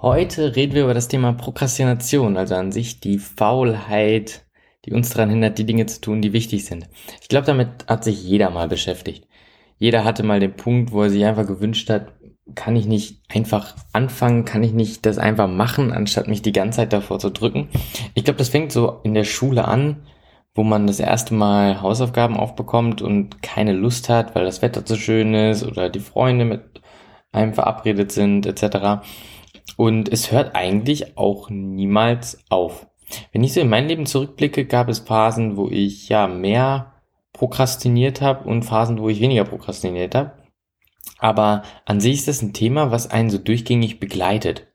Heute reden wir über das Thema Prokrastination, also an sich die Faulheit, die uns daran hindert, die Dinge zu tun, die wichtig sind. Ich glaube, damit hat sich jeder mal beschäftigt. Jeder hatte mal den Punkt, wo er sich einfach gewünscht hat, kann ich nicht einfach anfangen, kann ich nicht das einfach machen, anstatt mich die ganze Zeit davor zu drücken. Ich glaube, das fängt so in der Schule an, wo man das erste Mal Hausaufgaben aufbekommt und keine Lust hat, weil das Wetter zu schön ist oder die Freunde mit einem verabredet sind, etc. Und es hört eigentlich auch niemals auf. Wenn ich so in mein Leben zurückblicke, gab es Phasen, wo ich ja mehr prokrastiniert habe und Phasen, wo ich weniger prokrastiniert habe. Aber an sich ist das ein Thema, was einen so durchgängig begleitet.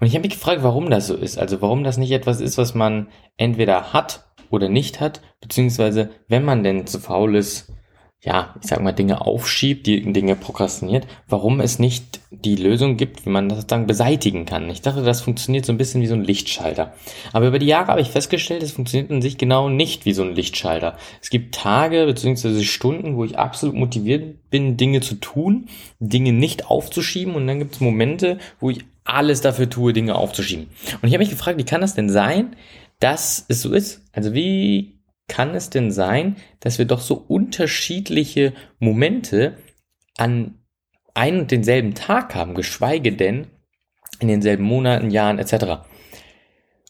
Und ich habe mich gefragt, warum das so ist. Also warum das nicht etwas ist, was man entweder hat oder nicht hat, beziehungsweise wenn man denn zu faul ist, ja, ich sag mal, Dinge aufschiebt, die Dinge prokrastiniert, warum es nicht die Lösung gibt, wie man das dann beseitigen kann. Ich dachte, das funktioniert so ein bisschen wie so ein Lichtschalter. Aber über die Jahre habe ich festgestellt, es funktioniert in sich genau nicht wie so ein Lichtschalter. Es gibt Tage bzw. Stunden, wo ich absolut motiviert bin, Dinge zu tun, Dinge nicht aufzuschieben und dann gibt es Momente, wo ich alles dafür tue, Dinge aufzuschieben. Und ich habe mich gefragt, wie kann das denn sein, dass es so ist? Also wie kann es denn sein, dass wir doch so unterschiedliche Momente an ein und denselben Tag haben, geschweige denn in denselben Monaten, Jahren etc.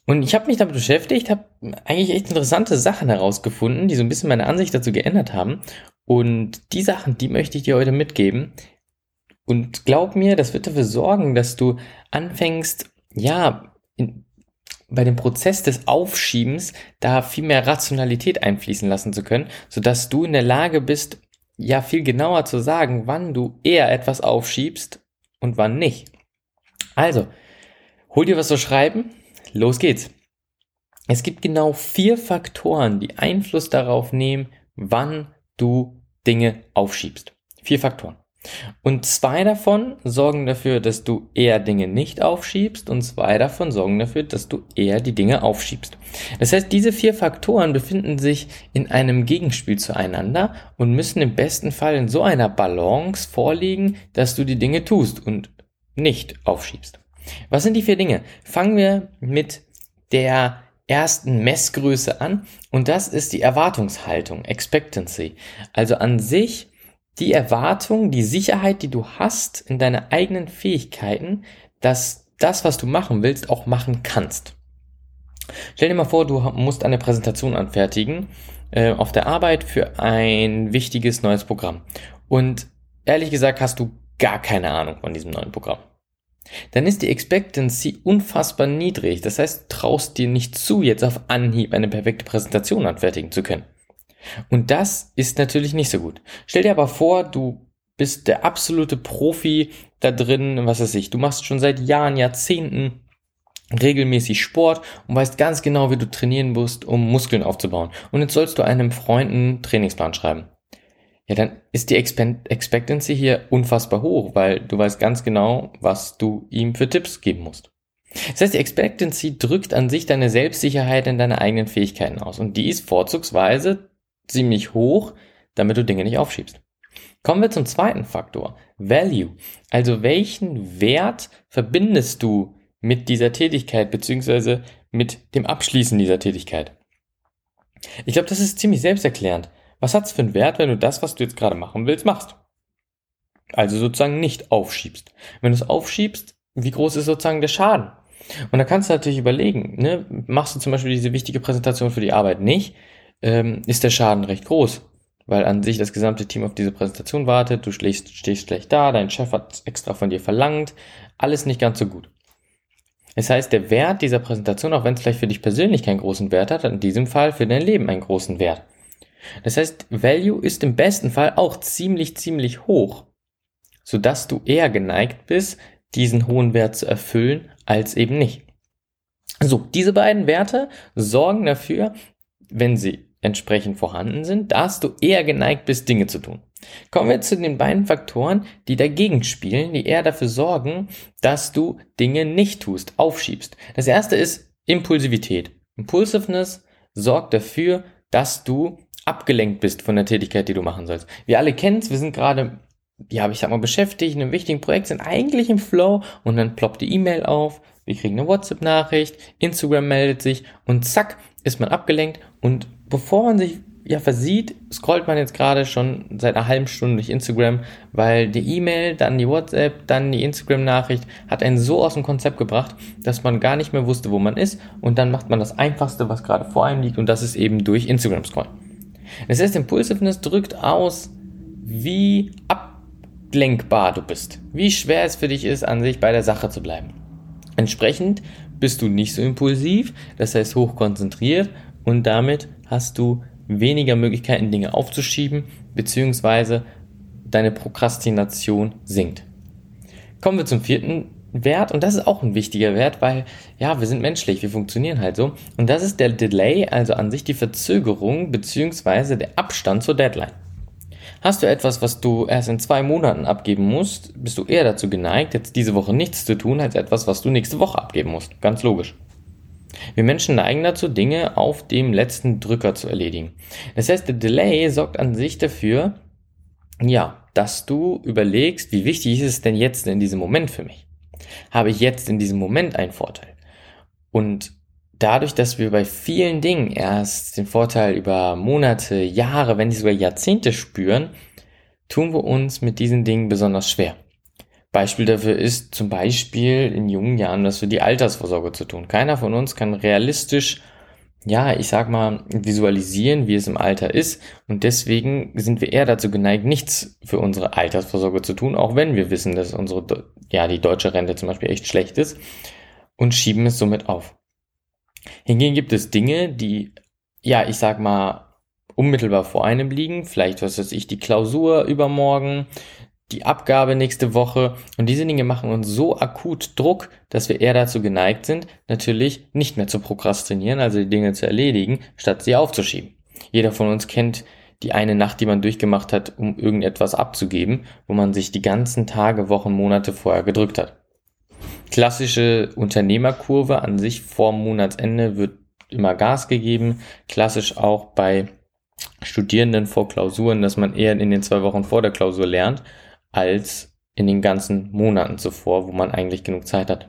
Und ich habe mich damit beschäftigt, habe eigentlich echt interessante Sachen herausgefunden, die so ein bisschen meine Ansicht dazu geändert haben. Und die Sachen, die möchte ich dir heute mitgeben. Und glaub mir, das wird dafür sorgen, dass du anfängst, ja, in, bei dem Prozess des Aufschiebens da viel mehr Rationalität einfließen lassen zu können, sodass du in der Lage bist, ja viel genauer zu sagen, wann du eher etwas aufschiebst und wann nicht. Also, hol dir was zu schreiben, los geht's. Es gibt genau vier Faktoren, die Einfluss darauf nehmen, wann du Dinge aufschiebst. Vier Faktoren. Und zwei davon sorgen dafür, dass du eher Dinge nicht aufschiebst und zwei davon sorgen dafür, dass du eher die Dinge aufschiebst. Das heißt, diese vier Faktoren befinden sich in einem Gegenspiel zueinander und müssen im besten Fall in so einer Balance vorliegen, dass du die Dinge tust und nicht aufschiebst. Was sind die vier Dinge? Fangen wir mit der ersten Messgröße an und das ist die Erwartungshaltung, Expectancy. Also an sich die Erwartung, die Sicherheit, die du hast in deine eigenen Fähigkeiten, dass das, was du machen willst, auch machen kannst. Stell dir mal vor, du musst eine Präsentation anfertigen äh, auf der Arbeit für ein wichtiges neues Programm. Und ehrlich gesagt hast du gar keine Ahnung von diesem neuen Programm. Dann ist die Expectancy unfassbar niedrig. Das heißt, traust dir nicht zu, jetzt auf Anhieb eine perfekte Präsentation anfertigen zu können. Und das ist natürlich nicht so gut. Stell dir aber vor, du bist der absolute Profi da drin, was weiß ich, du machst schon seit Jahren, Jahrzehnten regelmäßig Sport und weißt ganz genau, wie du trainieren musst, um Muskeln aufzubauen. Und jetzt sollst du einem Freund einen Trainingsplan schreiben. Ja, dann ist die Expectancy hier unfassbar hoch, weil du weißt ganz genau, was du ihm für Tipps geben musst. Das heißt, die Expectancy drückt an sich deine Selbstsicherheit in deine eigenen Fähigkeiten aus. Und die ist vorzugsweise ziemlich hoch, damit du Dinge nicht aufschiebst. Kommen wir zum zweiten Faktor, Value. Also welchen Wert verbindest du mit dieser Tätigkeit beziehungsweise mit dem Abschließen dieser Tätigkeit? Ich glaube, das ist ziemlich selbsterklärend. Was hat es für einen Wert, wenn du das, was du jetzt gerade machen willst, machst? Also sozusagen nicht aufschiebst. Wenn du es aufschiebst, wie groß ist sozusagen der Schaden? Und da kannst du natürlich überlegen, ne? machst du zum Beispiel diese wichtige Präsentation für die Arbeit nicht, ähm, ist der Schaden recht groß, weil an sich das gesamte Team auf diese Präsentation wartet, du stehst, stehst schlecht da, dein Chef hat extra von dir verlangt, alles nicht ganz so gut. Das heißt, der Wert dieser Präsentation, auch wenn es vielleicht für dich persönlich keinen großen Wert hat, hat in diesem Fall für dein Leben einen großen Wert. Das heißt, Value ist im besten Fall auch ziemlich, ziemlich hoch, sodass du eher geneigt bist, diesen hohen Wert zu erfüllen, als eben nicht. So, diese beiden Werte sorgen dafür, wenn sie entsprechend vorhanden sind, dass du eher geneigt bist, Dinge zu tun. Kommen wir zu den beiden Faktoren, die dagegen spielen, die eher dafür sorgen, dass du Dinge nicht tust, aufschiebst. Das erste ist Impulsivität. Impulsiveness sorgt dafür, dass du abgelenkt bist von der Tätigkeit, die du machen sollst. Wir alle kennen es, wir sind gerade, ja, ich sag mal, beschäftigt in einem wichtigen Projekt, sind eigentlich im Flow und dann ploppt die E-Mail auf, wir kriegen eine WhatsApp-Nachricht, Instagram meldet sich und zack, ist man abgelenkt und bevor man sich ja versieht, scrollt man jetzt gerade schon seit einer halben Stunde durch Instagram, weil die E-Mail, dann die WhatsApp, dann die Instagram-Nachricht hat einen so aus dem Konzept gebracht, dass man gar nicht mehr wusste, wo man ist und dann macht man das Einfachste, was gerade vor einem liegt und das ist eben durch Instagram scrollen. Das heißt, Impulsiveness drückt aus, wie ablenkbar du bist, wie schwer es für dich ist, an sich bei der Sache zu bleiben. Entsprechend bist du nicht so impulsiv, das heißt hoch konzentriert und damit hast du weniger Möglichkeiten, Dinge aufzuschieben, beziehungsweise deine Prokrastination sinkt. Kommen wir zum vierten Wert und das ist auch ein wichtiger Wert, weil ja, wir sind menschlich, wir funktionieren halt so und das ist der Delay, also an sich die Verzögerung beziehungsweise der Abstand zur Deadline. Hast du etwas, was du erst in zwei Monaten abgeben musst, bist du eher dazu geneigt, jetzt diese Woche nichts zu tun, als etwas, was du nächste Woche abgeben musst. Ganz logisch. Wir Menschen neigen dazu, Dinge auf dem letzten Drücker zu erledigen. Das heißt, der Delay sorgt an sich dafür, ja, dass du überlegst, wie wichtig ist es denn jetzt in diesem Moment für mich? Habe ich jetzt in diesem Moment einen Vorteil? Und dadurch, dass wir bei vielen Dingen erst den Vorteil über Monate, Jahre, wenn nicht sogar Jahrzehnte spüren, tun wir uns mit diesen Dingen besonders schwer. Beispiel dafür ist zum Beispiel in jungen Jahren was für die Altersvorsorge zu tun. Keiner von uns kann realistisch, ja, ich sag mal, visualisieren, wie es im Alter ist. Und deswegen sind wir eher dazu geneigt, nichts für unsere Altersvorsorge zu tun, auch wenn wir wissen, dass unsere, ja, die deutsche Rente zum Beispiel echt schlecht ist und schieben es somit auf. Hingegen gibt es Dinge, die, ja, ich sag mal, unmittelbar vor einem liegen. Vielleicht, was weiß ich, die Klausur übermorgen, die Abgabe nächste Woche. Und diese Dinge machen uns so akut Druck, dass wir eher dazu geneigt sind, natürlich nicht mehr zu prokrastinieren, also die Dinge zu erledigen, statt sie aufzuschieben. Jeder von uns kennt die eine Nacht, die man durchgemacht hat, um irgendetwas abzugeben, wo man sich die ganzen Tage, Wochen, Monate vorher gedrückt hat. Klassische Unternehmerkurve an sich vor Monatsende wird immer Gas gegeben. Klassisch auch bei Studierenden vor Klausuren, dass man eher in den zwei Wochen vor der Klausur lernt als in den ganzen Monaten zuvor, wo man eigentlich genug Zeit hat.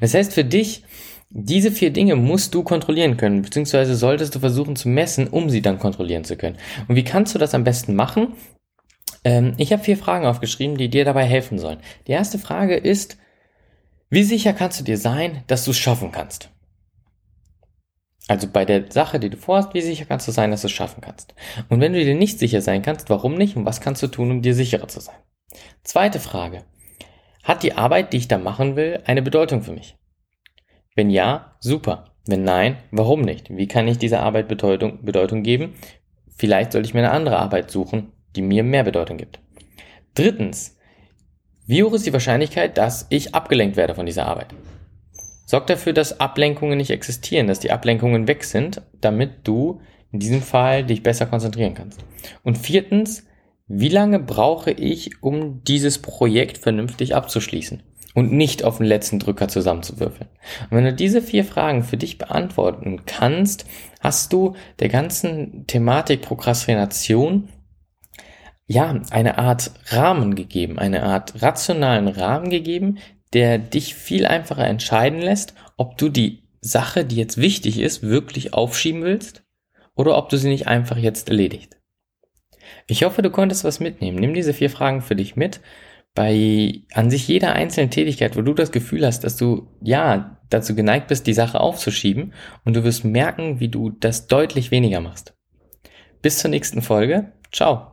Das heißt für dich, diese vier Dinge musst du kontrollieren können, beziehungsweise solltest du versuchen zu messen, um sie dann kontrollieren zu können. Und wie kannst du das am besten machen? Ähm, ich habe vier Fragen aufgeschrieben, die dir dabei helfen sollen. Die erste Frage ist, wie sicher kannst du dir sein, dass du es schaffen kannst? Also bei der Sache, die du vorhast, wie sicher kannst du sein, dass du es schaffen kannst? Und wenn du dir nicht sicher sein kannst, warum nicht und was kannst du tun, um dir sicherer zu sein? Zweite Frage. Hat die Arbeit, die ich da machen will, eine Bedeutung für mich? Wenn ja, super. Wenn nein, warum nicht? Wie kann ich dieser Arbeit Bedeutung, Bedeutung geben? Vielleicht sollte ich mir eine andere Arbeit suchen, die mir mehr Bedeutung gibt. Drittens. Wie hoch ist die Wahrscheinlichkeit, dass ich abgelenkt werde von dieser Arbeit? Sorg dafür, dass Ablenkungen nicht existieren, dass die Ablenkungen weg sind, damit du in diesem Fall dich besser konzentrieren kannst. Und viertens, wie lange brauche ich, um dieses Projekt vernünftig abzuschließen und nicht auf den letzten Drücker zusammenzuwürfeln? Und wenn du diese vier Fragen für dich beantworten kannst, hast du der ganzen Thematik Prokrastination ja, eine Art Rahmen gegeben, eine Art rationalen Rahmen gegeben, der dich viel einfacher entscheiden lässt, ob du die Sache, die jetzt wichtig ist, wirklich aufschieben willst oder ob du sie nicht einfach jetzt erledigt. Ich hoffe, du konntest was mitnehmen. Nimm diese vier Fragen für dich mit. Bei an sich jeder einzelnen Tätigkeit, wo du das Gefühl hast, dass du ja dazu geneigt bist, die Sache aufzuschieben und du wirst merken, wie du das deutlich weniger machst. Bis zur nächsten Folge. Ciao.